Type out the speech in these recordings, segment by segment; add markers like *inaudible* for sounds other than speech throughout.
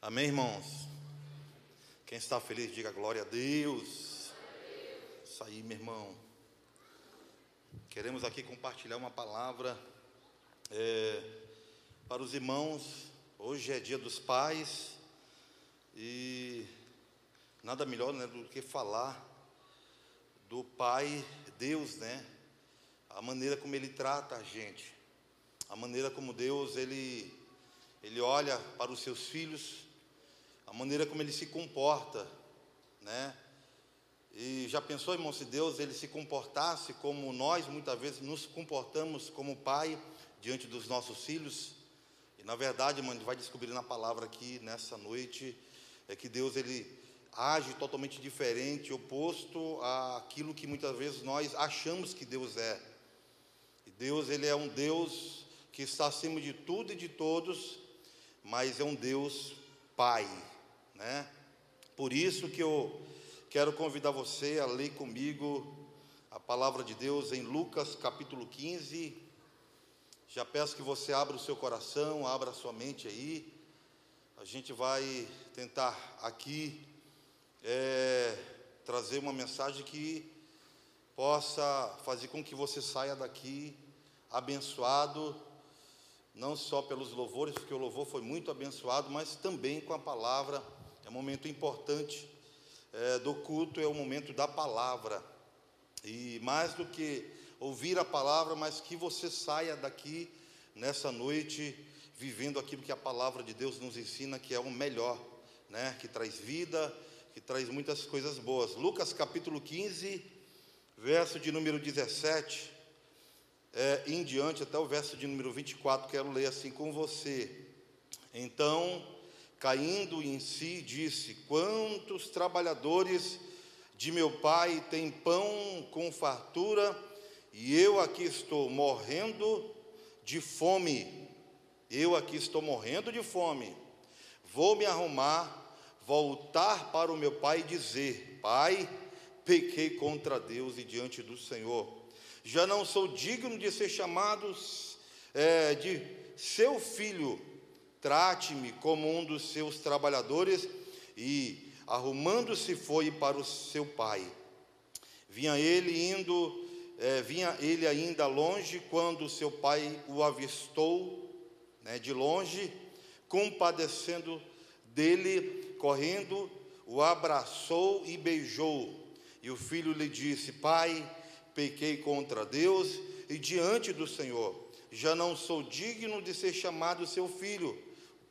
Amém, irmãos? Quem está feliz, diga glória a Deus. Isso aí, meu irmão. Queremos aqui compartilhar uma palavra é, para os irmãos. Hoje é dia dos pais e nada melhor né, do que falar do Pai Deus, né? A maneira como Ele trata a gente, a maneira como Deus ele ele olha para os seus filhos, a maneira como ele se comporta, né? E já pensou, irmão, se Deus ele se comportasse como nós muitas vezes nos comportamos como pai diante dos nossos filhos? E na verdade, irmão, a gente vai descobrir na palavra aqui nessa noite é que Deus ele age totalmente diferente, oposto àquilo que muitas vezes nós achamos que Deus é. E Deus ele é um Deus que está acima de tudo e de todos, mas é um Deus Pai, né? Por isso que eu quero convidar você a ler comigo a palavra de Deus em Lucas capítulo 15. Já peço que você abra o seu coração, abra a sua mente aí. A gente vai tentar aqui é, trazer uma mensagem que possa fazer com que você saia daqui abençoado não só pelos louvores, porque o louvor foi muito abençoado, mas também com a palavra. É um momento importante é, do culto, é o momento da palavra. E mais do que ouvir a palavra, mas que você saia daqui nessa noite vivendo aquilo que a palavra de Deus nos ensina, que é o melhor, né? que traz vida, que traz muitas coisas boas. Lucas capítulo 15, verso de número 17 é, em diante, até o verso de número 24, quero ler assim com você. Então, caindo em si, disse: Quantos trabalhadores de meu pai têm pão com fartura, e eu aqui estou morrendo de fome. Eu aqui estou morrendo de fome. Vou me arrumar, voltar para o meu pai e dizer: Pai, pequei contra Deus e diante do Senhor já não sou digno de ser chamado é, de seu filho. Trate-me como um dos seus trabalhadores. E, arrumando-se, foi para o seu pai. Vinha ele indo, é, vinha ele ainda longe, quando seu pai o avistou né, de longe, compadecendo dele, correndo, o abraçou e beijou. E o filho lhe disse: Pai, pequei contra Deus e diante do Senhor. Já não sou digno de ser chamado seu filho.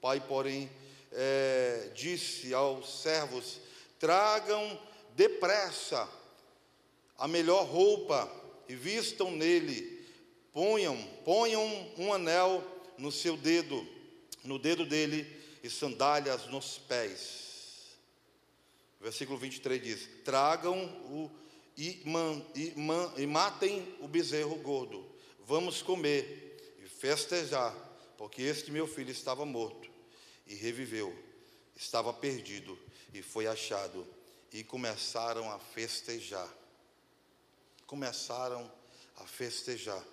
Pai, porém, é, disse aos servos: tragam depressa a melhor roupa e vistam nele, ponham, ponham um anel no seu dedo, no dedo dele, e sandálias nos pés. Versículo 23 diz: tragam o e, man, e, man, e matem o bezerro gordo. Vamos comer e festejar, porque este meu filho estava morto e reviveu, estava perdido e foi achado. E começaram a festejar. Começaram a festejar.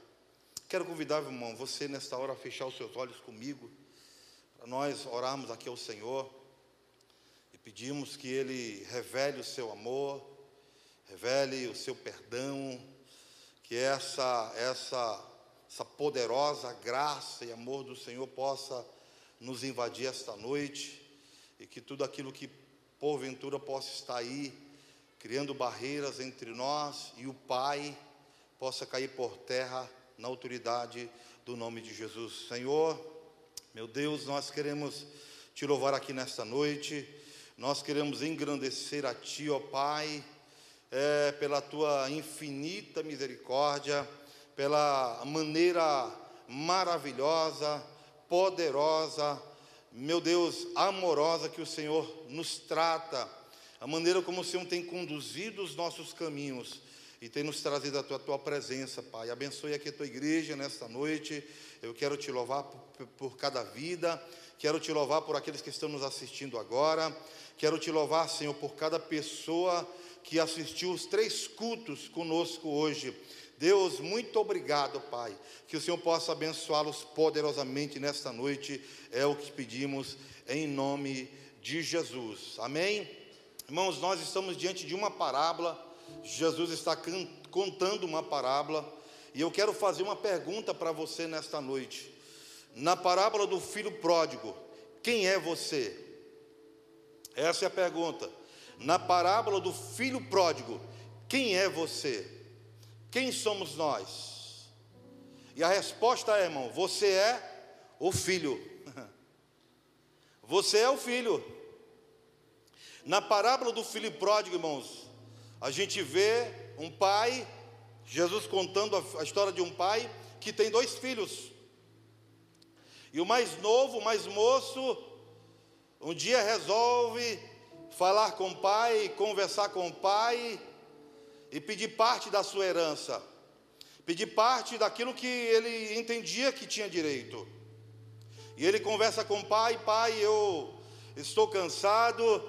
Quero convidar, irmão, você nesta hora a fechar os seus olhos comigo, para nós orarmos aqui ao Senhor e pedimos que Ele revele o seu amor revele o seu perdão, que essa, essa, essa poderosa graça e amor do Senhor possa nos invadir esta noite e que tudo aquilo que porventura possa estar aí, criando barreiras entre nós e o Pai, possa cair por terra na autoridade do nome de Jesus. Senhor, meu Deus, nós queremos te louvar aqui nesta noite, nós queremos engrandecer a Ti, ó Pai é, pela tua infinita misericórdia, pela maneira maravilhosa, poderosa, meu Deus, amorosa que o Senhor nos trata, a maneira como o Senhor tem conduzido os nossos caminhos e tem nos trazido a tua, a tua presença, Pai. Abençoe aqui a tua igreja nesta noite. Eu quero te louvar por, por cada vida, quero te louvar por aqueles que estão nos assistindo agora, quero te louvar, Senhor, por cada pessoa que assistiu os três cultos conosco hoje. Deus, muito obrigado, Pai. Que o Senhor possa abençoá-los poderosamente nesta noite. É o que pedimos em nome de Jesus. Amém? Irmãos, nós estamos diante de uma parábola. Jesus está contando uma parábola. E eu quero fazer uma pergunta para você nesta noite. Na parábola do filho pródigo, quem é você? Essa é a pergunta. Na parábola do filho pródigo, quem é você? Quem somos nós? E a resposta é, irmão, você é o filho. *laughs* Você é o filho. Na parábola do filho pródigo, irmãos, a gente vê um pai, Jesus contando a história de um pai que tem dois filhos. E o mais novo, o mais moço, um dia resolve falar com o pai, conversar com o pai e pedir parte da sua herança, pedir parte daquilo que ele entendia que tinha direito. E ele conversa com o pai: Pai, eu estou cansado,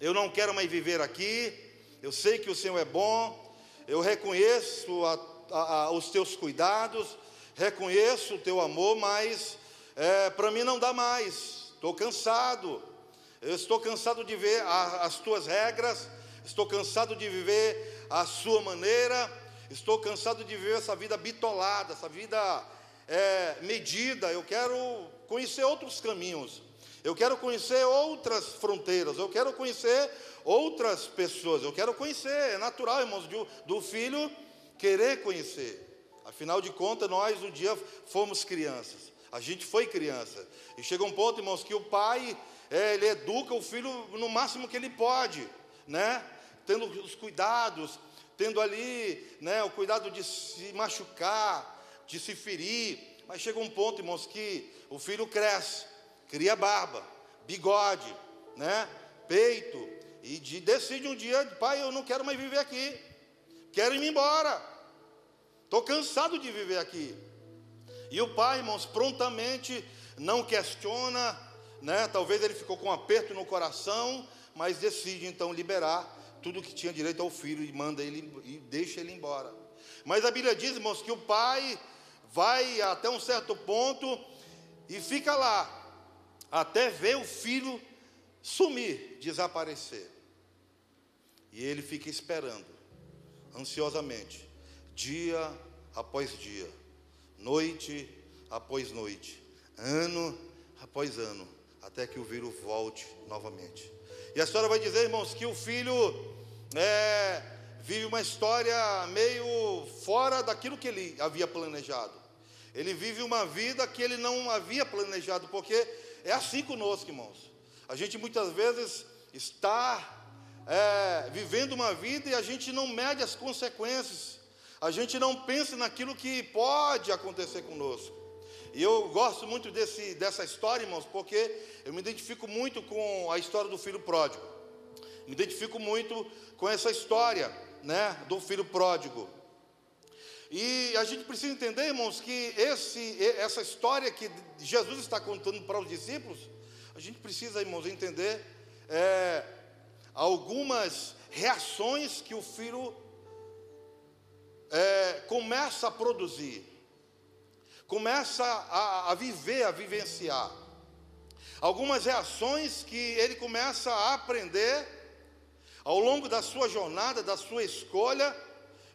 eu não quero mais viver aqui, eu sei que o Senhor é bom, eu reconheço a, a, a, os teus cuidados, reconheço o teu amor, mas é, para mim não dá mais, estou cansado, eu estou cansado de ver as tuas regras, estou cansado de viver a sua maneira. Estou cansado de viver essa vida bitolada, essa vida é, medida. Eu quero conhecer outros caminhos. Eu quero conhecer outras fronteiras. Eu quero conhecer outras pessoas. Eu quero conhecer. É natural, irmãos, do, do filho querer conhecer. Afinal de contas, nós um dia fomos crianças. A gente foi criança. E chega um ponto, irmãos, que o pai, é, ele educa o filho no máximo que ele pode, né? Tendo os cuidados, tendo ali né, o cuidado de se machucar, de se ferir. Mas chega um ponto, irmãos, que o filho cresce, cria barba, bigode, né, peito, e de, decide um dia, pai, eu não quero mais viver aqui, quero ir embora, estou cansado de viver aqui. E o pai, irmãos, prontamente não questiona, né, talvez ele ficou com um aperto no coração, mas decide então liberar tudo que tinha direito ao filho e manda ele e deixa ele embora. Mas a Bíblia diz, irmãos, que o pai vai até um certo ponto e fica lá até ver o filho sumir, desaparecer. E ele fica esperando, ansiosamente, dia após dia, noite após noite, ano após ano, até que o filho volte novamente. E a história vai dizer, irmãos, que o filho é, vive uma história meio fora daquilo que ele havia planejado. Ele vive uma vida que ele não havia planejado, porque é assim conosco, irmãos. A gente muitas vezes está é, vivendo uma vida e a gente não mede as consequências, a gente não pensa naquilo que pode acontecer conosco. E eu gosto muito desse, dessa história, irmãos, porque eu me identifico muito com a história do filho pródigo. Me identifico muito com essa história, né, do filho pródigo. E a gente precisa entender, irmãos, que esse, essa história que Jesus está contando para os discípulos, a gente precisa, irmãos, entender é, algumas reações que o filho é, começa a produzir, começa a, a viver, a vivenciar. Algumas reações que ele começa a aprender ao longo da sua jornada, da sua escolha,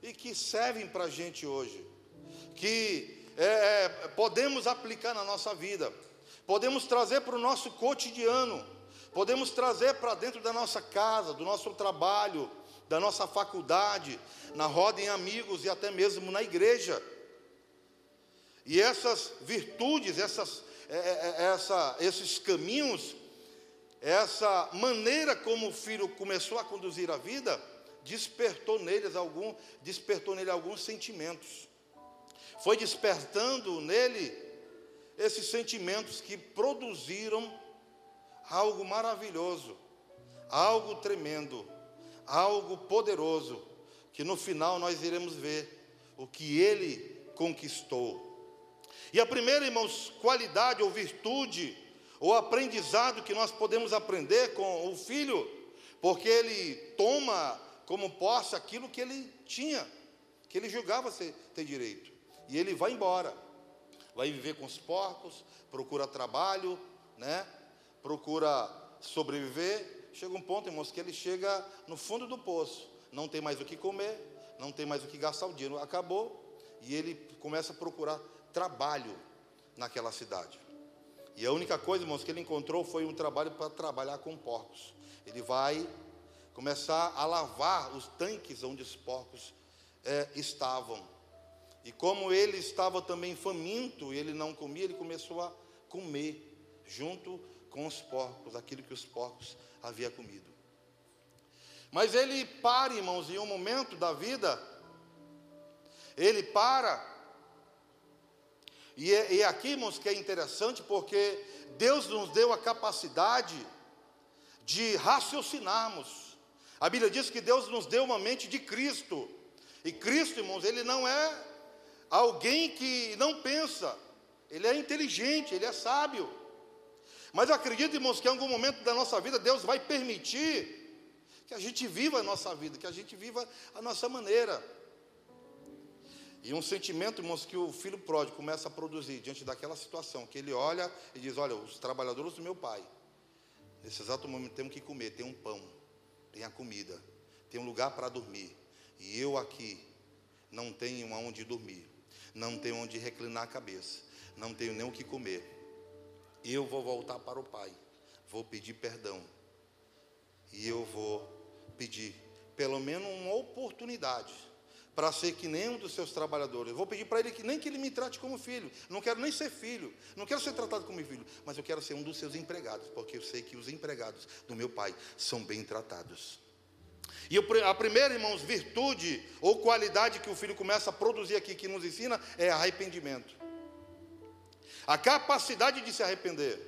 e que servem para a gente hoje, que é, é, podemos aplicar na nossa vida, podemos trazer para o nosso cotidiano, podemos trazer para dentro da nossa casa, do nosso trabalho, da nossa faculdade, na roda em amigos e até mesmo na igreja. E essas virtudes, essas, é, é, é essa, esses caminhos essa maneira como o filho começou a conduzir a vida despertou neles algum, despertou nele alguns sentimentos. Foi despertando nele esses sentimentos que produziram algo maravilhoso, algo tremendo, algo poderoso, que no final nós iremos ver o que ele conquistou. E a primeira, irmãos, qualidade ou virtude o aprendizado que nós podemos aprender com o filho, porque ele toma como posse aquilo que ele tinha, que ele julgava ter direito, e ele vai embora, vai viver com os porcos, procura trabalho, né? procura sobreviver, chega um ponto, irmãos, que ele chega no fundo do poço, não tem mais o que comer, não tem mais o que gastar o dinheiro, acabou, e ele começa a procurar trabalho naquela cidade. E a única coisa, irmãos, que ele encontrou foi um trabalho para trabalhar com porcos. Ele vai começar a lavar os tanques onde os porcos é, estavam. E como ele estava também faminto, ele não comia, ele começou a comer junto com os porcos, aquilo que os porcos haviam comido. Mas ele para, irmãos, em um momento da vida, ele para, e, é, e aqui, irmãos, que é interessante, porque Deus nos deu a capacidade de raciocinarmos. A Bíblia diz que Deus nos deu uma mente de Cristo, e Cristo, irmãos, ele não é alguém que não pensa, ele é inteligente, ele é sábio. Mas eu acredito, irmãos, que em algum momento da nossa vida Deus vai permitir que a gente viva a nossa vida, que a gente viva a nossa maneira. E um sentimento, irmãos, que o filho pródigo começa a produzir diante daquela situação, que ele olha e diz: Olha, os trabalhadores do meu pai, nesse exato momento temos que comer, tem um pão, tem a comida, tem um lugar para dormir, e eu aqui não tenho aonde dormir, não tenho onde reclinar a cabeça, não tenho nem o que comer. Eu vou voltar para o pai, vou pedir perdão, e eu vou pedir pelo menos uma oportunidade para ser que nem um dos seus trabalhadores. Eu vou pedir para ele que nem que ele me trate como filho. Não quero nem ser filho, não quero ser tratado como filho, mas eu quero ser um dos seus empregados, porque eu sei que os empregados do meu pai são bem tratados. E a primeira, irmãos, virtude ou qualidade que o filho começa a produzir aqui, que nos ensina, é arrependimento. A capacidade de se arrepender.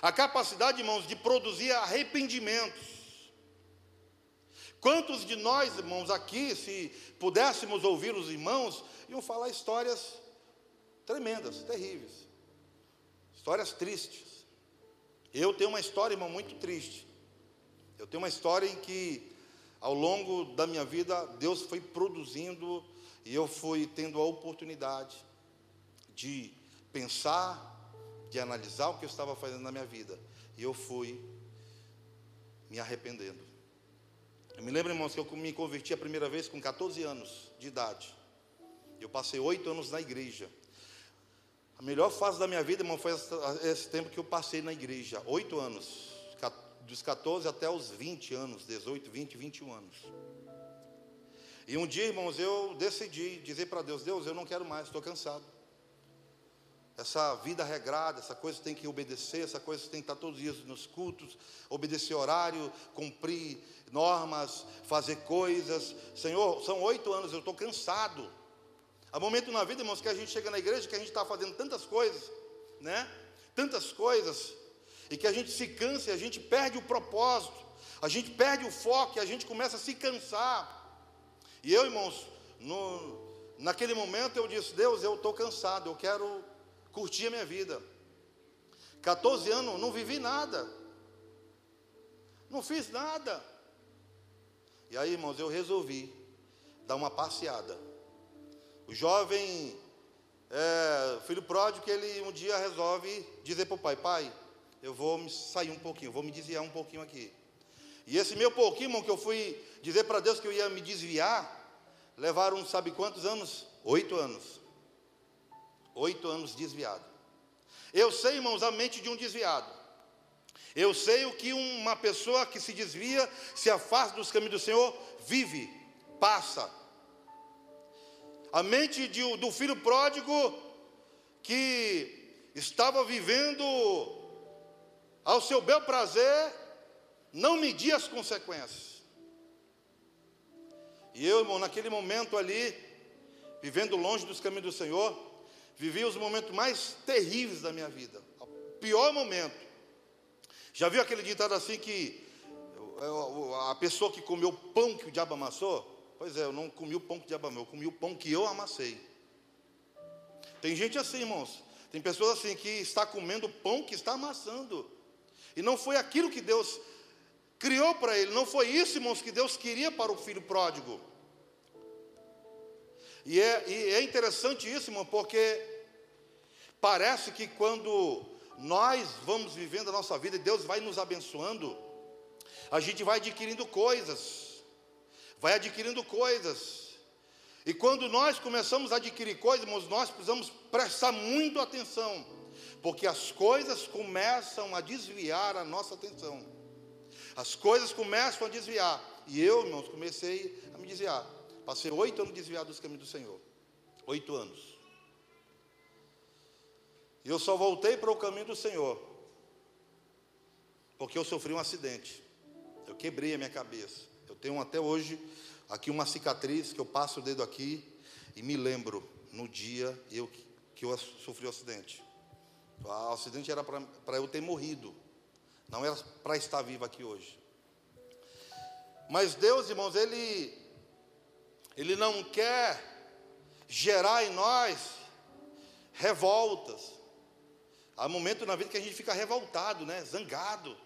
A capacidade, irmãos, de produzir arrependimentos. Quantos de nós, irmãos, aqui, se pudéssemos ouvir os irmãos, iam falar histórias tremendas, terríveis, histórias tristes. Eu tenho uma história, irmão, muito triste. Eu tenho uma história em que, ao longo da minha vida, Deus foi produzindo e eu fui tendo a oportunidade de pensar, de analisar o que eu estava fazendo na minha vida. E eu fui me arrependendo. Eu me lembro, irmãos, que eu me converti a primeira vez com 14 anos de idade. Eu passei oito anos na igreja. A melhor fase da minha vida, irmão, foi esse tempo que eu passei na igreja. Oito anos. Dos 14 até os 20 anos, 18, 20, 21 anos. E um dia, irmãos, eu decidi dizer para Deus: Deus, eu não quero mais, estou cansado. Essa vida regrada, essa coisa tem que obedecer, essa coisa tem que estar todos os dias nos cultos, obedecer horário, cumprir normas, fazer coisas. Senhor, são oito anos, eu estou cansado. Há momento na vida, irmãos, que a gente chega na igreja, que a gente está fazendo tantas coisas, né? Tantas coisas, e que a gente se cansa e a gente perde o propósito, a gente perde o foco e a gente começa a se cansar. E eu, irmãos, no, naquele momento eu disse: Deus, eu estou cansado, eu quero curti a minha vida. 14 anos, não vivi nada. Não fiz nada. E aí, irmãos, eu resolvi dar uma passeada. O jovem, é, filho pródigo, que ele um dia resolve dizer para o pai: Pai, eu vou me sair um pouquinho, vou me desviar um pouquinho aqui. E esse meu pouquinho, irmão, que eu fui dizer para Deus que eu ia me desviar, levaram, sabe quantos anos? Oito anos oito anos desviado. Eu sei, irmãos, a mente de um desviado. Eu sei o que uma pessoa que se desvia, se afasta dos caminhos do Senhor, vive, passa. A mente de, do filho pródigo que estava vivendo ao seu bel prazer, não media as consequências. E eu, irmão, naquele momento ali, vivendo longe dos caminhos do Senhor, vivi os momentos mais terríveis da minha vida. O pior momento. Já viu aquele ditado assim que a pessoa que comeu o pão que o diabo amassou? Pois é, eu não comi o pão que o diabo amassou, eu comi o pão que eu amassei. Tem gente assim, irmãos. Tem pessoas assim que está comendo o pão que está amassando. E não foi aquilo que Deus criou para ele, não foi isso, irmãos, que Deus queria para o filho pródigo. E é, e é interessante isso, irmão, porque parece que quando nós vamos vivendo a nossa vida e Deus vai nos abençoando, a gente vai adquirindo coisas, vai adquirindo coisas. E quando nós começamos a adquirir coisas, irmãos, nós precisamos prestar muito atenção, porque as coisas começam a desviar a nossa atenção. As coisas começam a desviar. E eu, irmãos, comecei a me desviar. Passei oito anos desviado dos caminhos do Senhor. Oito anos. E eu só voltei para o caminho do Senhor, porque eu sofri um acidente. Eu quebrei a minha cabeça. Eu tenho até hoje aqui uma cicatriz que eu passo o dedo aqui e me lembro no dia eu, que eu sofri o acidente. O acidente era para eu ter morrido, não era para estar vivo aqui hoje. Mas Deus, irmãos, Ele, Ele não quer gerar em nós revoltas, Há momentos na vida que a gente fica revoltado, né? Zangado.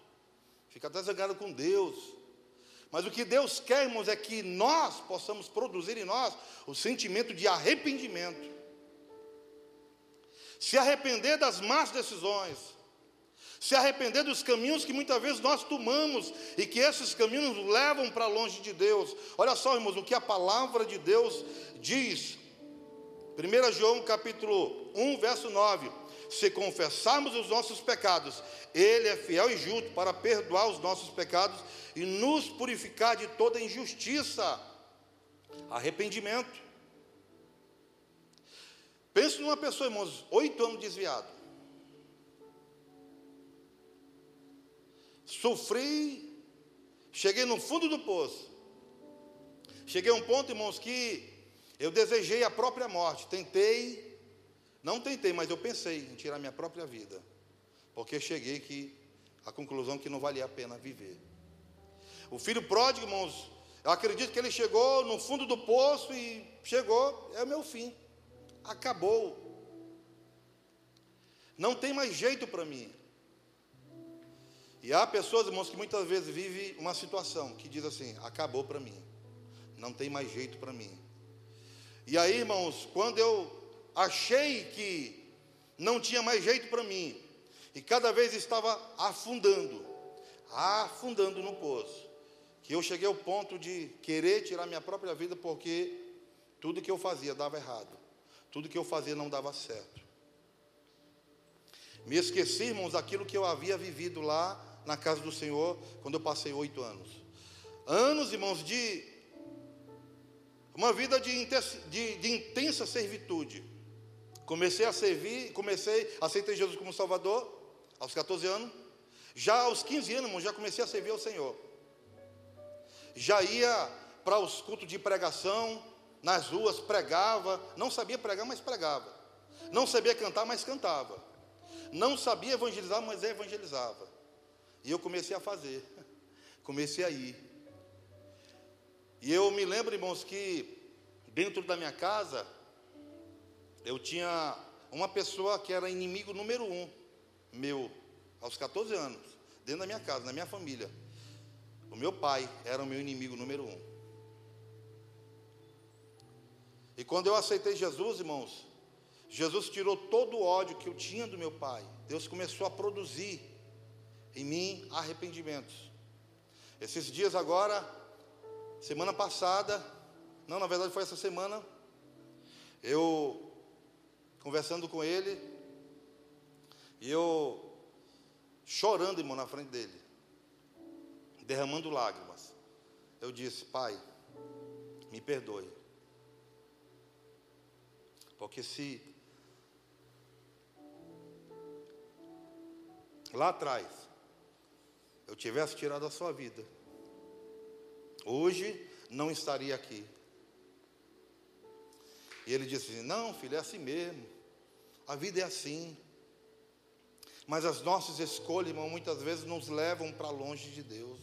Fica até zangado com Deus. Mas o que Deus quer, irmãos, é que nós possamos produzir em nós o sentimento de arrependimento. Se arrepender das más decisões. Se arrepender dos caminhos que muitas vezes nós tomamos e que esses caminhos nos levam para longe de Deus. Olha só, irmãos, o que a palavra de Deus diz. 1 João capítulo 1, verso 9 se confessarmos os nossos pecados, Ele é fiel e justo para perdoar os nossos pecados e nos purificar de toda injustiça. Arrependimento. Pense numa pessoa, irmãos, oito anos desviado. Sofri, cheguei no fundo do poço. Cheguei a um ponto, irmãos, que eu desejei a própria morte. Tentei não tentei, mas eu pensei em tirar minha própria vida, porque cheguei que a conclusão que não valia a pena viver. O filho pródigo, irmãos, eu acredito que ele chegou no fundo do poço e chegou, é o meu fim. Acabou. Não tem mais jeito para mim. E há pessoas, irmãos, que muitas vezes vivem uma situação que diz assim: acabou para mim, não tem mais jeito para mim. E aí, irmãos, quando eu achei que não tinha mais jeito para mim, e cada vez estava afundando, afundando no poço, que eu cheguei ao ponto de querer tirar minha própria vida porque tudo que eu fazia dava errado, tudo que eu fazia não dava certo. Me esqueci, irmãos, daquilo que eu havia vivido lá na casa do Senhor quando eu passei oito anos. Anos, irmãos, de uma vida de, de, de intensa servitude. Comecei a servir, comecei, aceitei Jesus como Salvador aos 14 anos. Já aos 15 anos, irmão, já comecei a servir ao Senhor. Já ia para os cultos de pregação, nas ruas, pregava. Não sabia pregar, mas pregava. Não sabia cantar, mas cantava. Não sabia evangelizar, mas evangelizava. E eu comecei a fazer. *laughs* Comecei a ir. E eu me lembro, irmãos, que dentro da minha casa, eu tinha uma pessoa que era inimigo número um, meu, aos 14 anos, dentro da minha casa, na minha família. O meu pai era o meu inimigo número um. E quando eu aceitei Jesus, irmãos, Jesus tirou todo o ódio que eu tinha do meu pai. Deus começou a produzir em mim arrependimentos. Esses dias agora, semana passada, não, na verdade foi essa semana, eu conversando com ele, e eu chorando, irmão, na frente dele, derramando lágrimas. Eu disse: Pai, me perdoe. Porque se lá atrás eu tivesse tirado a sua vida, hoje não estaria aqui. E ele disse: Não, filho, é assim mesmo. A vida é assim. Mas as nossas escolhas, irmão, muitas vezes nos levam para longe de Deus.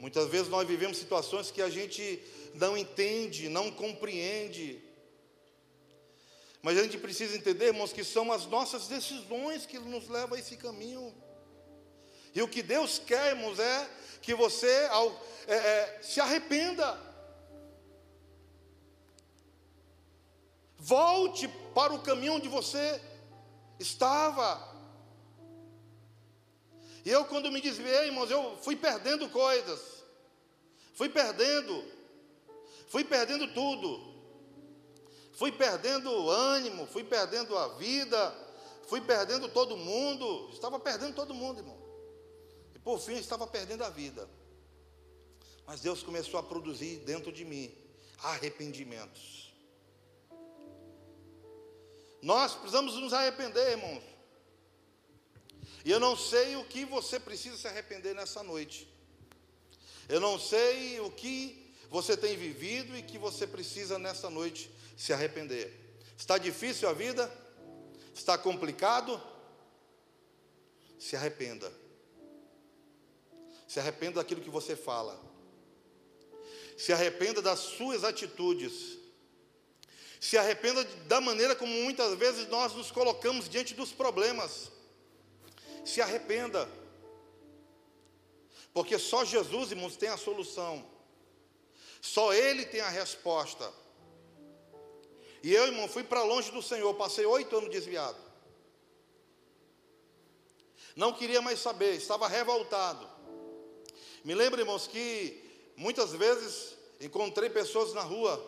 Muitas vezes nós vivemos situações que a gente não entende, não compreende. Mas a gente precisa entender, irmãos, que são as nossas decisões que nos levam a esse caminho. E o que Deus quer, irmãos, é que você ao, é, é, se arrependa. Volte para o caminho onde você Estava. E eu, quando me desviei, irmãos, eu fui perdendo coisas. Fui perdendo. Fui perdendo tudo. Fui perdendo ânimo, fui perdendo a vida, fui perdendo todo mundo. Estava perdendo todo mundo, irmão. Por fim, estava perdendo a vida. Mas Deus começou a produzir dentro de mim arrependimentos. Nós precisamos nos arrepender, irmãos. E eu não sei o que você precisa se arrepender nessa noite. Eu não sei o que você tem vivido e que você precisa nessa noite se arrepender. Está difícil a vida? Está complicado? Se arrependa. Se arrependa daquilo que você fala. Se arrependa das suas atitudes. Se arrependa da maneira como muitas vezes nós nos colocamos diante dos problemas se arrependa. Porque só Jesus, irmãos, tem a solução. Só Ele tem a resposta. E eu, irmão, fui para longe do Senhor, passei oito anos desviado. Não queria mais saber, estava revoltado. Me lembro, irmãos, que muitas vezes encontrei pessoas na rua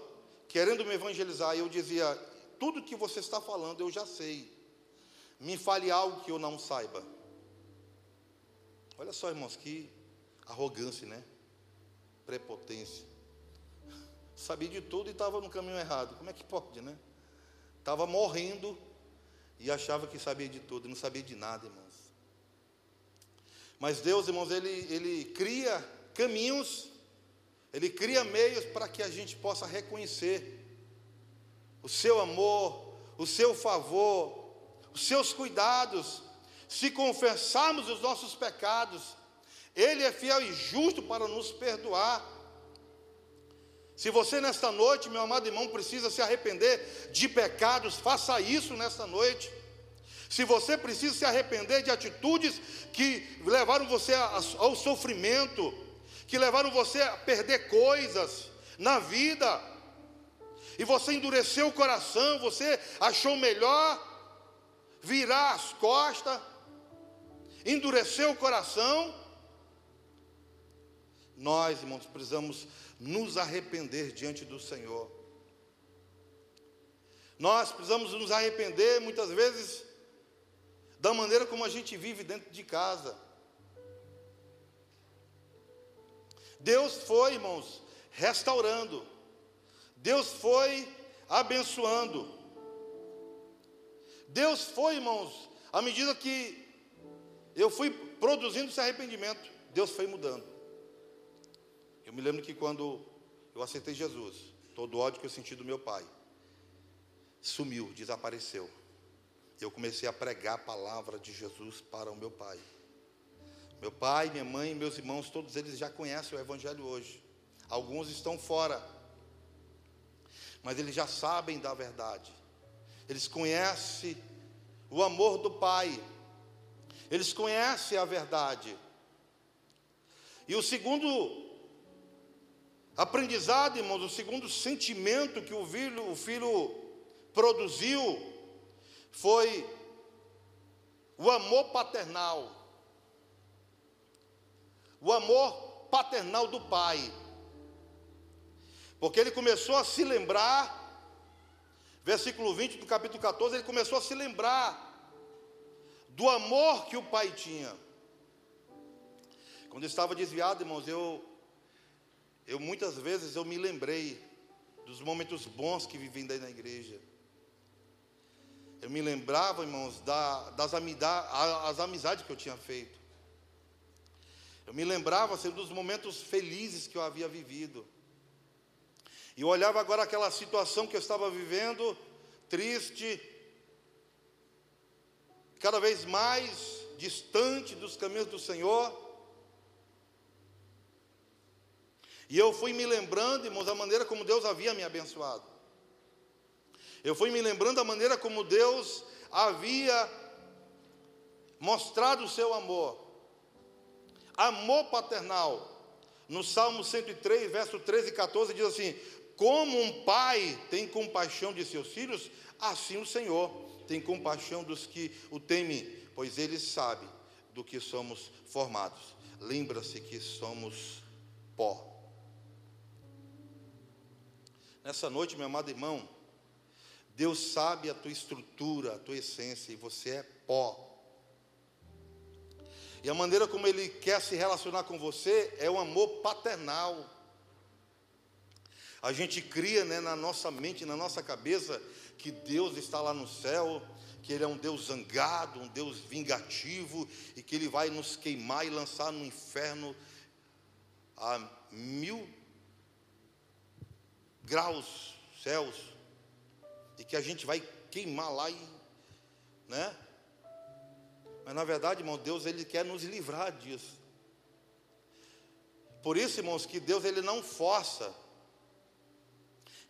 querendo me evangelizar, e eu dizia: tudo que você está falando eu já sei. Me fale algo que eu não saiba. Olha só, irmãos, que arrogância, né? Prepotência. *laughs* Sabia de tudo e estava no caminho errado. Como é que pode, né? Estava morrendo e achava que sabia de tudo, não sabia de nada, irmãos. Mas Deus, irmãos, ele, ele cria caminhos, ele cria meios para que a gente possa reconhecer o seu amor, o seu favor, os seus cuidados, se confessarmos os nossos pecados, Ele é fiel e justo para nos perdoar. Se você nesta noite, meu amado irmão, precisa se arrepender de pecados, faça isso nesta noite. Se você precisa se arrepender de atitudes que levaram você ao sofrimento, que levaram você a perder coisas na vida, e você endureceu o coração, você achou melhor virar as costas, endureceu o coração. Nós, irmãos, precisamos nos arrepender diante do Senhor. Nós precisamos nos arrepender muitas vezes da maneira como a gente vive dentro de casa. Deus foi, irmãos, restaurando. Deus foi abençoando. Deus foi, irmãos, à medida que eu fui produzindo esse arrependimento, Deus foi mudando. Eu me lembro que quando eu aceitei Jesus, todo o ódio que eu senti do meu pai sumiu, desapareceu. Eu comecei a pregar a palavra de Jesus para o meu pai. Meu pai, minha mãe, meus irmãos, todos eles já conhecem o Evangelho hoje. Alguns estão fora, mas eles já sabem da verdade. Eles conhecem o amor do Pai, eles conhecem a verdade. E o segundo aprendizado, irmãos, o segundo sentimento que o filho, o filho produziu foi o amor paternal. O amor paternal do pai. Porque ele começou a se lembrar, versículo 20 do capítulo 14, ele começou a se lembrar do amor que o pai tinha. Quando eu estava desviado, irmãos, eu, eu muitas vezes eu me lembrei dos momentos bons que vivi daí na igreja. Eu me lembrava, irmãos, da, das amizades, amizades que eu tinha feito. Eu me lembrava assim, dos momentos felizes que eu havia vivido. E eu olhava agora aquela situação que eu estava vivendo, triste, cada vez mais distante dos caminhos do Senhor. E eu fui me lembrando, irmãos, da maneira como Deus havia me abençoado. Eu fui me lembrando da maneira como Deus havia mostrado o seu amor. Amor paternal. No Salmo 103, verso 13 e 14, diz assim: Como um pai tem compaixão de seus filhos, assim o Senhor tem compaixão dos que o temem, pois ele sabe do que somos formados. Lembra-se que somos pó. Nessa noite, meu amado irmão, Deus sabe a tua estrutura, a tua essência, e você é pó. E a maneira como Ele quer se relacionar com você é um amor paternal. A gente cria né, na nossa mente, na nossa cabeça, que Deus está lá no céu, que Ele é um Deus zangado, um Deus vingativo, e que Ele vai nos queimar e lançar no inferno a mil graus céus, e que a gente vai queimar lá e, né? Mas na verdade, irmão, Deus ele quer nos livrar disso. Por isso, irmãos, que Deus ele não força.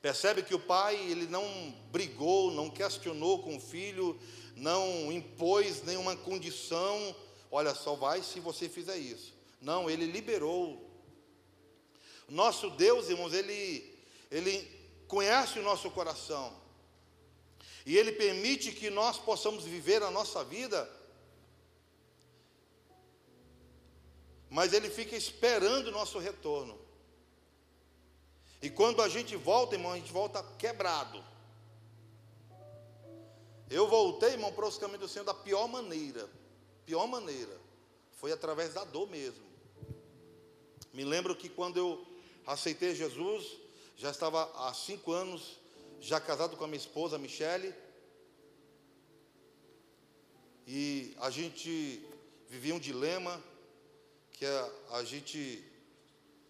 Percebe que o pai ele não brigou, não questionou com o filho, não impôs nenhuma condição. Olha, só vai se você fizer isso. Não, ele liberou. Nosso Deus, irmãos, ele ele conhece o nosso coração. E Ele permite que nós possamos viver a nossa vida, mas Ele fica esperando o nosso retorno. E quando a gente volta, irmão, a gente volta quebrado. Eu voltei, irmão, para os caminhos do Senhor da pior maneira. Pior maneira. Foi através da dor mesmo. Me lembro que quando eu aceitei Jesus, já estava há cinco anos, já casado com a minha esposa, Michele. E a gente vivia um dilema que a, a gente,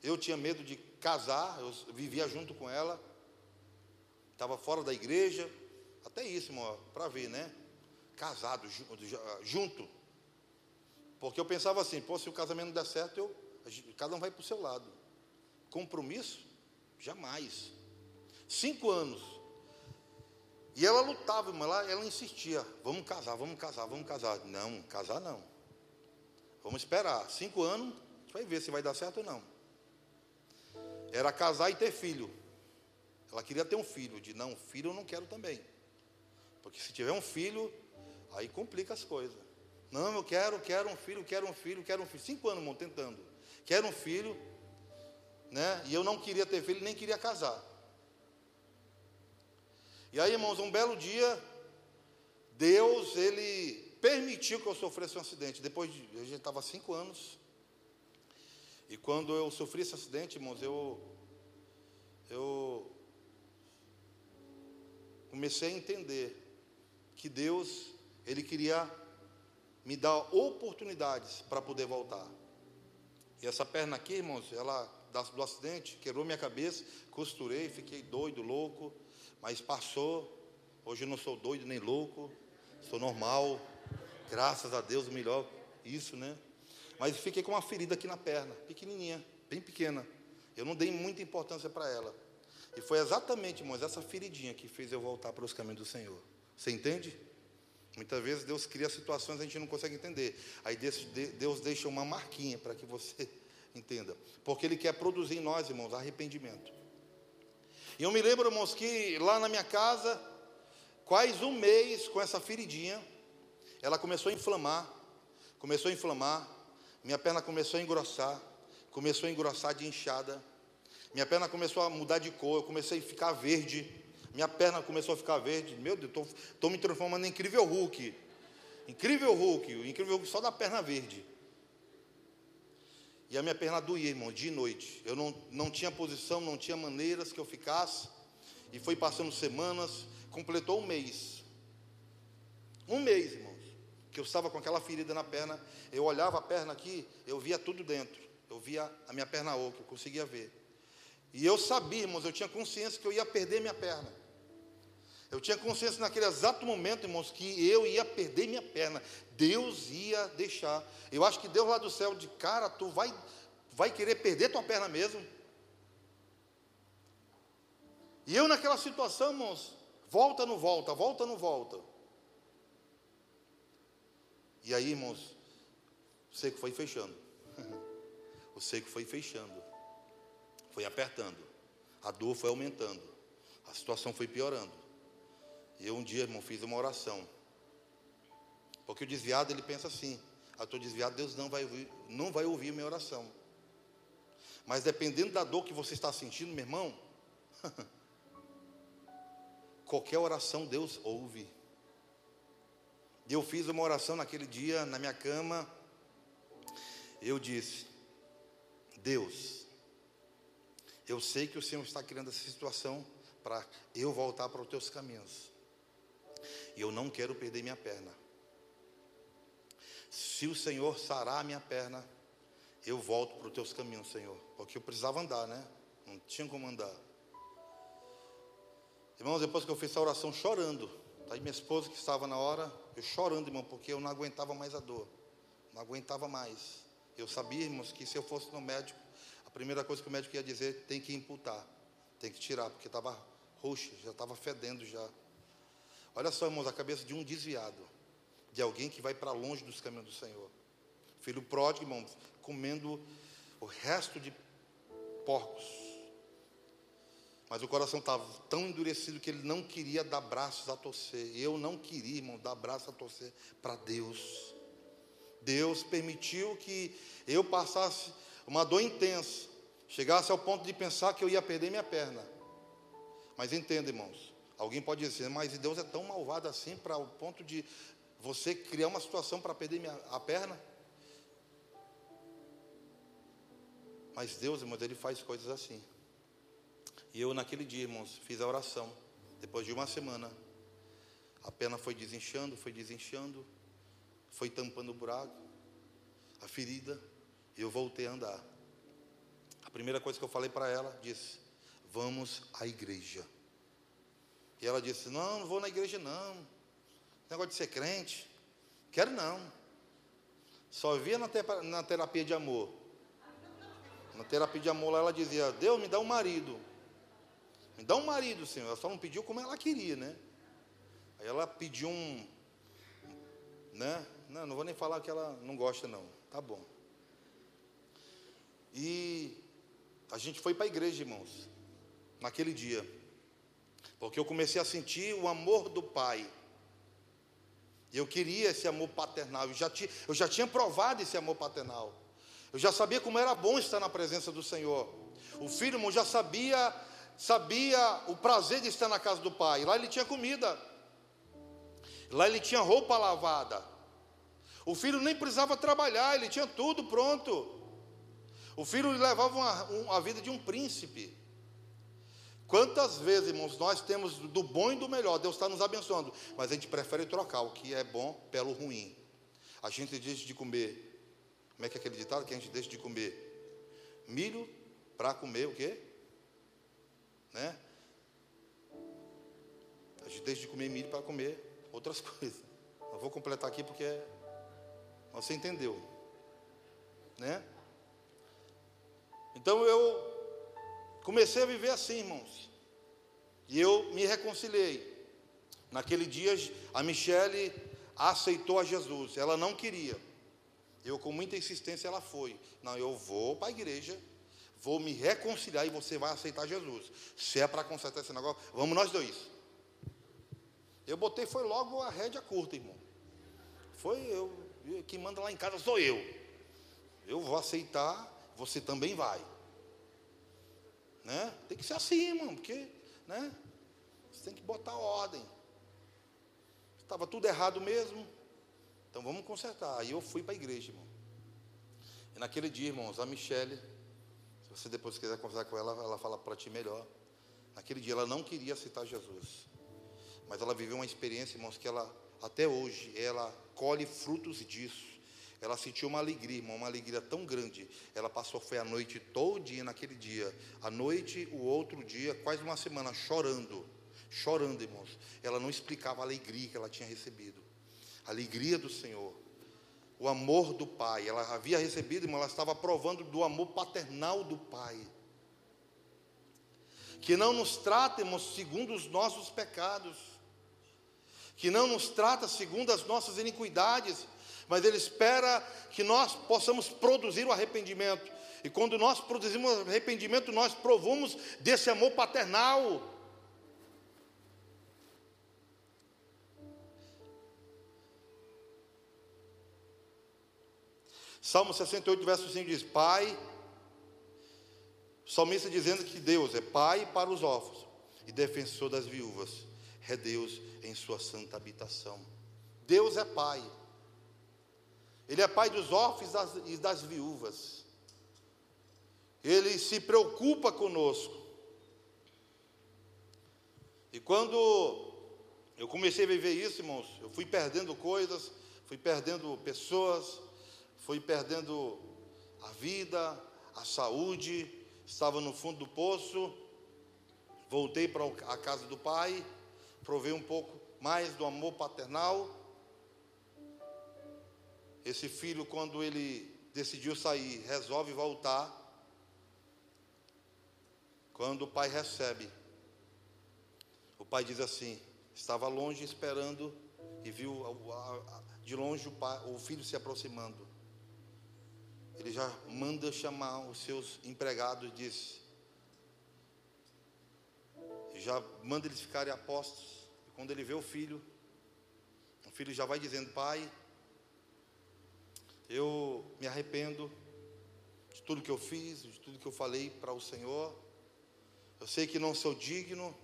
eu tinha medo de casar, eu vivia junto com ela, estava fora da igreja, até isso, para ver, né? Casado, junto. Porque eu pensava assim, pô, se o casamento não der certo, eu, cada um vai para o seu lado. Compromisso? Jamais. Cinco anos. E ela lutava, mas ela, ela insistia: vamos casar, vamos casar, vamos casar. Não, casar não. Vamos esperar. Cinco anos, a gente vai ver se vai dar certo ou não. Era casar e ter filho. Ela queria ter um filho. De não, filho eu não quero também. Porque se tiver um filho, aí complica as coisas. Não, eu quero, quero um filho, quero um filho, quero um filho. Cinco anos, irmão, tentando. Quero um filho, né? E eu não queria ter filho, nem queria casar. E aí, irmãos, um belo dia, Deus, ele permitiu que eu sofresse um acidente. Depois de, eu já estava cinco anos. E quando eu sofri esse acidente, irmãos, eu, eu comecei a entender que Deus, Ele queria me dar oportunidades para poder voltar. E essa perna aqui, irmãos, ela do acidente, quebrou minha cabeça, costurei, fiquei doido, louco, mas passou. Hoje eu não sou doido nem louco, sou normal, graças a Deus, melhor, isso, né? Mas fiquei com uma ferida aqui na perna, pequenininha, bem pequena. Eu não dei muita importância para ela. E foi exatamente, irmãos, essa feridinha que fez eu voltar para os caminhos do Senhor. Você entende? Muitas vezes Deus cria situações que a gente não consegue entender. Aí Deus deixa uma marquinha para que você *laughs* entenda. Porque Ele quer produzir em nós, irmãos, arrependimento. E eu me lembro, irmãos, que lá na minha casa, quase um mês com essa feridinha, ela começou a inflamar, começou a inflamar, minha perna começou a engrossar, começou a engrossar de inchada, minha perna começou a mudar de cor, eu comecei a ficar verde, minha perna começou a ficar verde, meu Deus, estou me transformando em incrível Hulk, incrível Hulk, o incrível Hulk só da perna verde. E a minha perna doía, irmão, de noite. Eu não, não tinha posição, não tinha maneiras que eu ficasse. E foi passando semanas, completou um mês. Um mês, irmãos, que eu estava com aquela ferida na perna. Eu olhava a perna aqui, eu via tudo dentro. Eu via a minha perna oca, eu conseguia ver. E eu sabia, irmãos, eu tinha consciência que eu ia perder minha perna. Eu tinha consciência naquele exato momento, irmãos, que eu ia perder minha perna. Deus ia deixar. Eu acho que Deus lá do céu, de cara, tu vai, vai querer perder tua perna mesmo. E eu naquela situação, irmãos, volta não volta, volta não volta. E aí, irmãos, o seco foi fechando. *laughs* o seco foi fechando. Foi apertando. A dor foi aumentando. A situação foi piorando. Eu um dia, irmão, fiz uma oração. Porque o desviado, ele pensa assim: ah, eu estou desviado, Deus não vai, ouvir, não vai ouvir minha oração. Mas dependendo da dor que você está sentindo, meu irmão, *laughs* qualquer oração Deus ouve. Eu fiz uma oração naquele dia, na minha cama. Eu disse: Deus, eu sei que o Senhor está criando essa situação para eu voltar para os teus caminhos. E eu não quero perder minha perna. Se o Senhor sarar a minha perna, eu volto para os teus caminhos, Senhor. Porque eu precisava andar, né? Não tinha como andar. Irmãos, depois que eu fiz essa oração chorando, aí minha esposa que estava na hora, eu chorando, irmão, porque eu não aguentava mais a dor. Não aguentava mais. Eu sabia, irmãos, que se eu fosse no médico, a primeira coisa que o médico ia dizer, tem que imputar, tem que tirar, porque estava roxo, já estava fedendo já. Olha só, irmãos, a cabeça de um desviado, de alguém que vai para longe dos caminhos do Senhor. Filho pródigo, irmãos, comendo o resto de porcos. Mas o coração estava tão endurecido que ele não queria dar braços a torcer. Eu não queria, irmão, dar braços a torcer para Deus. Deus permitiu que eu passasse uma dor intensa, chegasse ao ponto de pensar que eu ia perder minha perna. Mas entenda, irmãos, alguém pode dizer, mas Deus é tão malvado assim para o ponto de você criar uma situação para perder minha, a perna? Mas Deus, irmãos, Ele faz coisas assim. E eu, naquele dia, irmãos, fiz a oração. Depois de uma semana, a perna foi desinchando, foi desinchando, foi tampando o buraco, a ferida, e eu voltei a andar. A primeira coisa que eu falei para ela, disse: Vamos à igreja. E ela disse: Não, não vou na igreja, não. Negócio de ser crente. Quero não. Só via na terapia de amor. Na terapia de amor, ela dizia: Deus, me dá um marido. Me dá um marido, Senhor. Ela só não pediu como ela queria, né? Aí ela pediu um. Né? Não, não vou nem falar que ela não gosta, não. Tá bom. E a gente foi para a igreja, irmãos, naquele dia. Porque eu comecei a sentir o amor do Pai. E eu queria esse amor paternal. Eu já, tinha, eu já tinha provado esse amor paternal. Eu já sabia como era bom estar na presença do Senhor. O filho, irmão, já sabia, sabia o prazer de estar na casa do pai. Lá ele tinha comida. Lá ele tinha roupa lavada. O filho nem precisava trabalhar, ele tinha tudo pronto. O filho levava uma, uma, a vida de um príncipe. Quantas vezes, irmãos, nós temos do bom e do melhor, Deus está nos abençoando, mas a gente prefere trocar o que é bom pelo ruim. A gente diz de comer como é que é aquele ditado que a gente deixa de comer? Milho para comer o quê? Né? A gente deixa de comer milho para comer outras *laughs* coisas. Não vou completar aqui porque você entendeu. Né? Então eu comecei a viver assim, irmãos. E eu me reconciliei. Naquele dia a Michele aceitou a Jesus. Ela não queria. Eu, com muita insistência, ela foi. Não, eu vou para a igreja, vou me reconciliar e você vai aceitar Jesus. Se é para consertar esse negócio, vamos nós dois. Eu botei, foi logo a rédea curta, irmão. Foi eu, quem manda lá em casa sou eu. Eu vou aceitar, você também vai. Né? Tem que ser assim, irmão, porque né? você tem que botar ordem. Estava tudo errado mesmo, então vamos consertar. Aí eu fui para a igreja, irmão. E naquele dia, irmãos, a Michelle, se você depois quiser conversar com ela, ela fala para ti melhor. Naquele dia ela não queria aceitar Jesus. Mas ela viveu uma experiência, irmãos, que ela, até hoje, ela colhe frutos disso. Ela sentiu uma alegria, irmão, uma alegria tão grande. Ela passou, foi a noite todinha naquele dia. A noite, o outro dia, quase uma semana, chorando. Chorando, irmãos. Ela não explicava a alegria que ela tinha recebido a alegria do Senhor, o amor do Pai. Ela havia recebido, mas ela estava provando do amor paternal do Pai. Que não nos trata, irmãos, segundo os nossos pecados, que não nos trata segundo as nossas iniquidades, mas Ele espera que nós possamos produzir o arrependimento. E quando nós produzimos arrependimento, nós provamos desse amor paternal. Salmo 68, verso 5 diz: Pai, salmista dizendo que Deus é Pai para os órfãos e defensor das viúvas, é Deus em sua santa habitação. Deus é Pai. Ele é pai dos órfãos e das viúvas, Ele se preocupa conosco. E quando eu comecei a viver isso, irmãos, eu fui perdendo coisas, fui perdendo pessoas, fui perdendo a vida, a saúde, estava no fundo do poço, voltei para a casa do pai, provei um pouco mais do amor paternal. Esse filho, quando ele decidiu sair, resolve voltar. Quando o pai recebe, o pai diz assim: estava longe esperando e viu de longe o, pai, o filho se aproximando. Ele já manda chamar os seus empregados e diz: já manda eles ficarem apostos. Quando ele vê o filho, o filho já vai dizendo: Pai, eu me arrependo de tudo que eu fiz, de tudo que eu falei para o Senhor. Eu sei que não sou digno,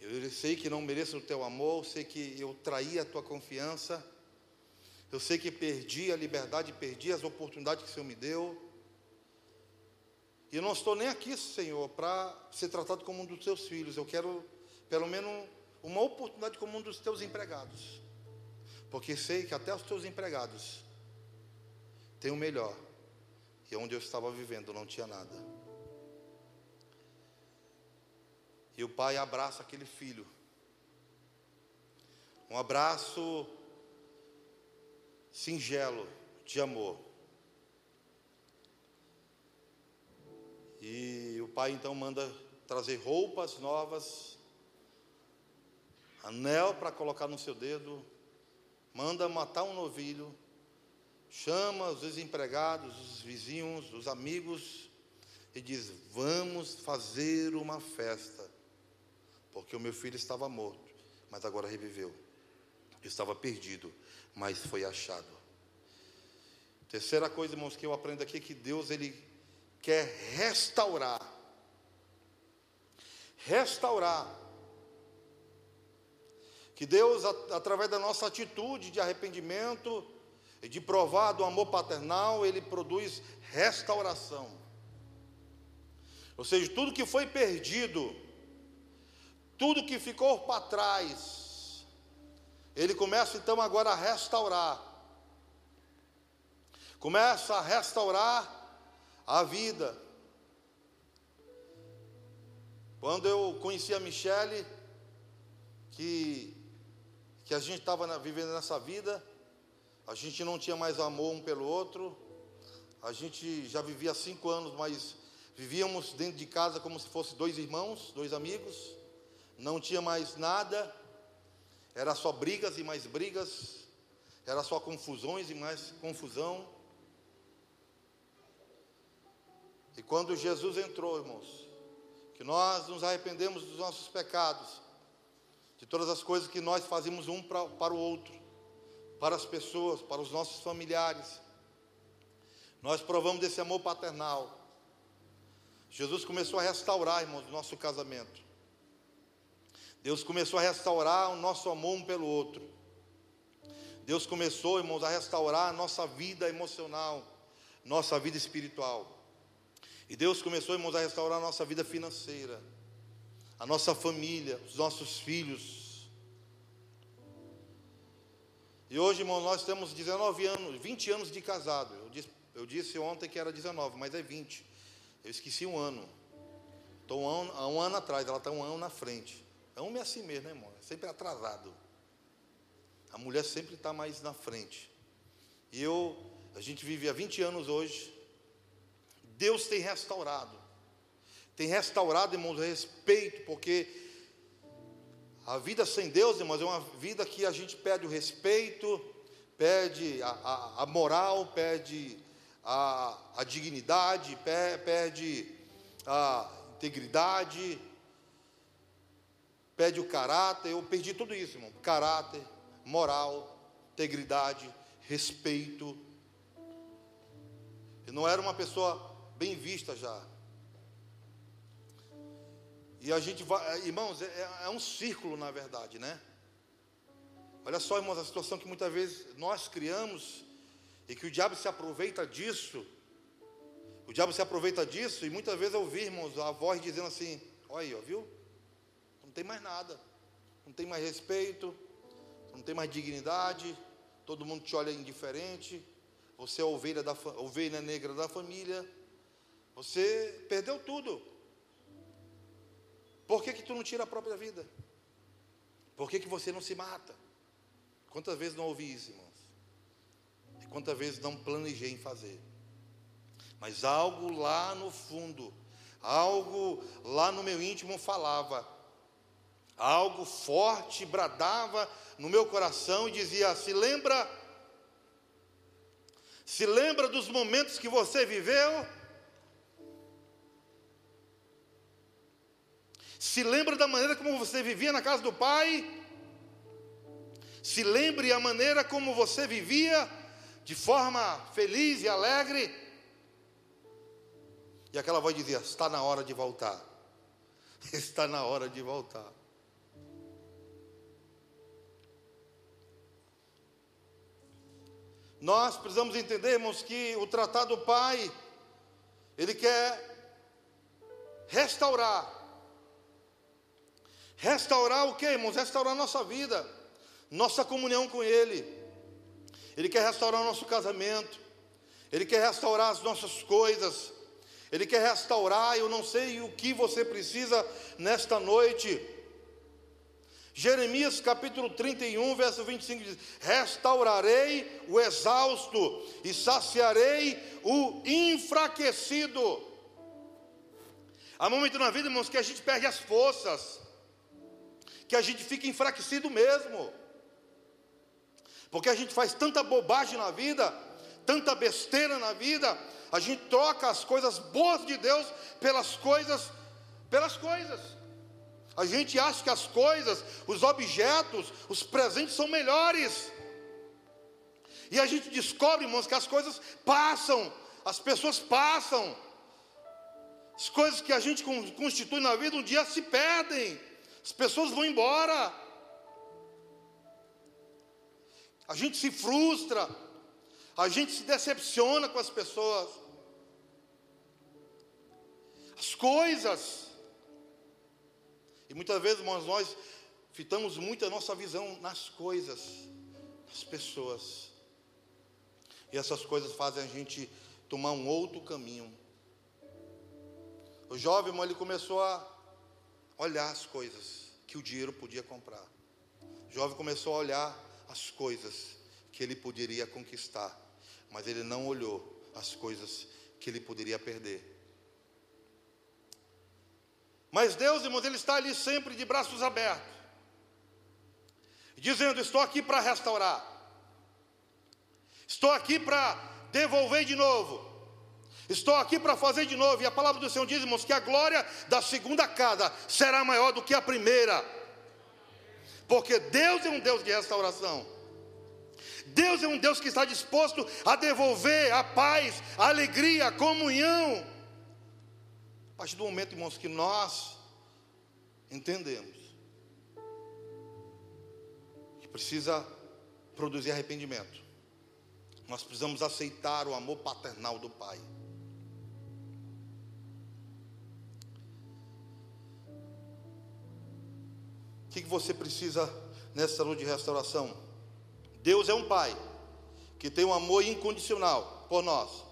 eu sei que não mereço o teu amor, eu sei que eu traí a tua confiança, eu sei que perdi a liberdade, perdi as oportunidades que o Senhor me deu. E eu não estou nem aqui, Senhor, para ser tratado como um dos teus filhos. Eu quero, pelo menos, uma oportunidade como um dos teus empregados. Porque sei que até os teus empregados têm o melhor. E onde eu estava vivendo não tinha nada. E o pai abraça aquele filho. Um abraço singelo de amor. E o pai então manda trazer roupas novas, anel para colocar no seu dedo, manda matar um novilho, chama os desempregados, os vizinhos, os amigos e diz: Vamos fazer uma festa, porque o meu filho estava morto, mas agora reviveu. Estava perdido, mas foi achado. Terceira coisa, irmãos, que eu aprendo aqui é que Deus ele quer restaurar. Restaurar. Que Deus, através da nossa atitude de arrependimento e de provar do amor paternal, Ele produz restauração. Ou seja, tudo que foi perdido, tudo que ficou para trás, Ele começa então agora a restaurar. Começa a restaurar a vida. Quando eu conheci a Michele, que, que a gente estava vivendo nessa vida, a gente não tinha mais amor um pelo outro, a gente já vivia cinco anos, mas vivíamos dentro de casa como se fosse dois irmãos, dois amigos, não tinha mais nada, era só brigas e mais brigas, era só confusões e mais confusão. E quando Jesus entrou, irmãos, que nós nos arrependemos dos nossos pecados, de todas as coisas que nós fazemos um para, para o outro, para as pessoas, para os nossos familiares, nós provamos desse amor paternal. Jesus começou a restaurar, irmãos, o nosso casamento. Deus começou a restaurar o nosso amor um pelo outro. Deus começou, irmãos, a restaurar a nossa vida emocional, nossa vida espiritual. E Deus começou, irmãos, a restaurar a nossa vida financeira, a nossa família, os nossos filhos. E hoje, irmão, nós temos 19 anos, 20 anos de casado. Eu disse, eu disse ontem que era 19, mas é 20. Eu esqueci um ano. Estou um ano, um ano atrás, ela está um ano na frente. É homem assim mesmo, né, irmão? É sempre atrasado. A mulher sempre está mais na frente. E eu, a gente vive há 20 anos hoje, Deus tem restaurado. Tem restaurado, irmãos, respeito, porque a vida sem Deus, irmãos, é uma vida que a gente perde o respeito, perde a, a, a moral, perde a, a dignidade, perde a integridade, perde o caráter. Eu perdi tudo isso, irmão: caráter, moral, integridade, respeito. não era uma pessoa bem vista já. E a gente vai, irmãos, é, é um círculo na verdade, né? Olha só, irmãos, a situação que muitas vezes nós criamos e que o diabo se aproveita disso. O diabo se aproveita disso e muitas vezes ouvirmos a voz dizendo assim: Olha aí, ó, viu? Não tem mais nada, não tem mais respeito, não tem mais dignidade, todo mundo te olha indiferente, você é ovelha, da, ovelha negra da família, você perdeu tudo. Por que, que tu não tira a própria vida? Por que, que você não se mata? Quantas vezes não ouvi isso, irmãos? E quantas vezes não planejei em fazer? Mas algo lá no fundo, algo lá no meu íntimo falava, algo forte bradava no meu coração e dizia: se lembra, se lembra dos momentos que você viveu? Se lembra da maneira como você vivia na casa do Pai? Se lembre a maneira como você vivia de forma feliz e alegre? E aquela voz dizia: Está na hora de voltar. *laughs* Está na hora de voltar. Nós precisamos entendermos que o tratado Pai, ele quer restaurar. Restaurar o que, irmãos? Restaurar nossa vida, nossa comunhão com Ele. Ele quer restaurar o nosso casamento, Ele quer restaurar as nossas coisas, Ele quer restaurar, eu não sei o que você precisa nesta noite. Jeremias capítulo 31, verso 25 diz: Restaurarei o exausto e saciarei o enfraquecido. Há momentos na vida, irmãos, que a gente perde as forças, que a gente fica enfraquecido mesmo, porque a gente faz tanta bobagem na vida, tanta besteira na vida, a gente troca as coisas boas de Deus pelas coisas, pelas coisas. A gente acha que as coisas, os objetos, os presentes são melhores. E a gente descobre, irmãos, que as coisas passam, as pessoas passam. As coisas que a gente constitui na vida um dia se perdem. As pessoas vão embora. A gente se frustra. A gente se decepciona com as pessoas. As coisas e muitas vezes, irmãos, nós fitamos muito a nossa visão nas coisas, nas pessoas. E essas coisas fazem a gente tomar um outro caminho. O jovem, irmão, ele começou a olhar as coisas que o dinheiro podia comprar. Jovem começou a olhar as coisas que ele poderia conquistar, mas ele não olhou as coisas que ele poderia perder. Mas Deus, irmãos, Ele está ali sempre de braços abertos, dizendo: Estou aqui para restaurar, estou aqui para devolver de novo, estou aqui para fazer de novo. E a palavra do Senhor diz, irmãos, que a glória da segunda casa será maior do que a primeira, porque Deus é um Deus de restauração. Deus é um Deus que está disposto a devolver a paz, a alegria, a comunhão a partir do momento, irmãos, que nós entendemos que precisa produzir arrependimento, nós precisamos aceitar o amor paternal do Pai. Que você precisa nessa luta de restauração? Deus é um Pai que tem um amor incondicional por nós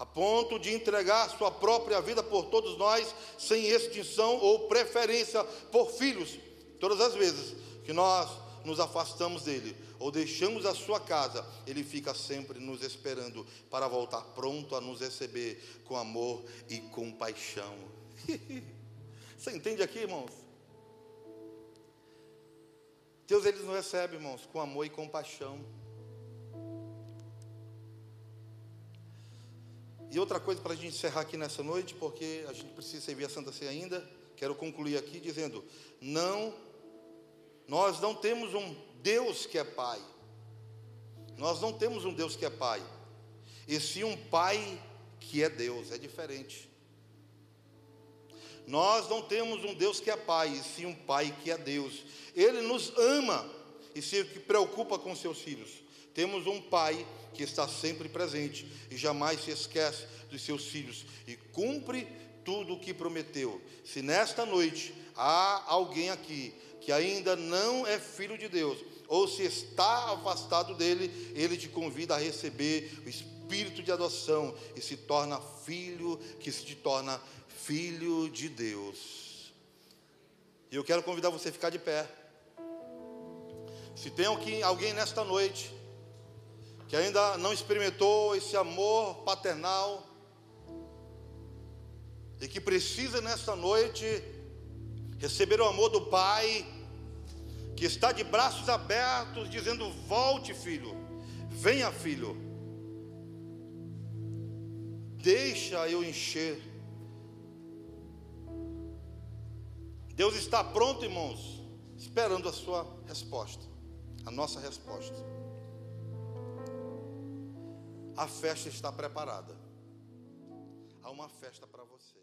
a ponto de entregar sua própria vida por todos nós, sem extinção ou preferência por filhos. Todas as vezes que nós nos afastamos dele ou deixamos a sua casa, ele fica sempre nos esperando para voltar pronto a nos receber com amor e compaixão. *laughs* Você entende aqui, irmãos? Deus ele nos recebe, irmãos, com amor e compaixão. E outra coisa para a gente encerrar aqui nessa noite, porque a gente precisa servir a Santa Ceia ainda, quero concluir aqui dizendo: não, nós não temos um Deus que é Pai, nós não temos um Deus que é Pai, e sim um Pai que é Deus, é diferente. Nós não temos um Deus que é Pai, e sim um Pai que é Deus. Ele nos ama e se preocupa com seus filhos. Temos um Pai que está sempre presente e jamais se esquece dos seus filhos e cumpre tudo o que prometeu. Se nesta noite há alguém aqui que ainda não é filho de Deus, ou se está afastado dele, ele te convida a receber o espírito de adoção e se torna filho, que se torna filho de Deus. E eu quero convidar você a ficar de pé. Se tem alguém, nesta noite que ainda não experimentou esse amor paternal e que precisa nesta noite receber o amor do Pai, que está de braços abertos, dizendo: Volte, filho, venha, filho, deixa eu encher. Deus está pronto, irmãos, esperando a sua resposta, a nossa resposta. A festa está preparada. Há uma festa para você.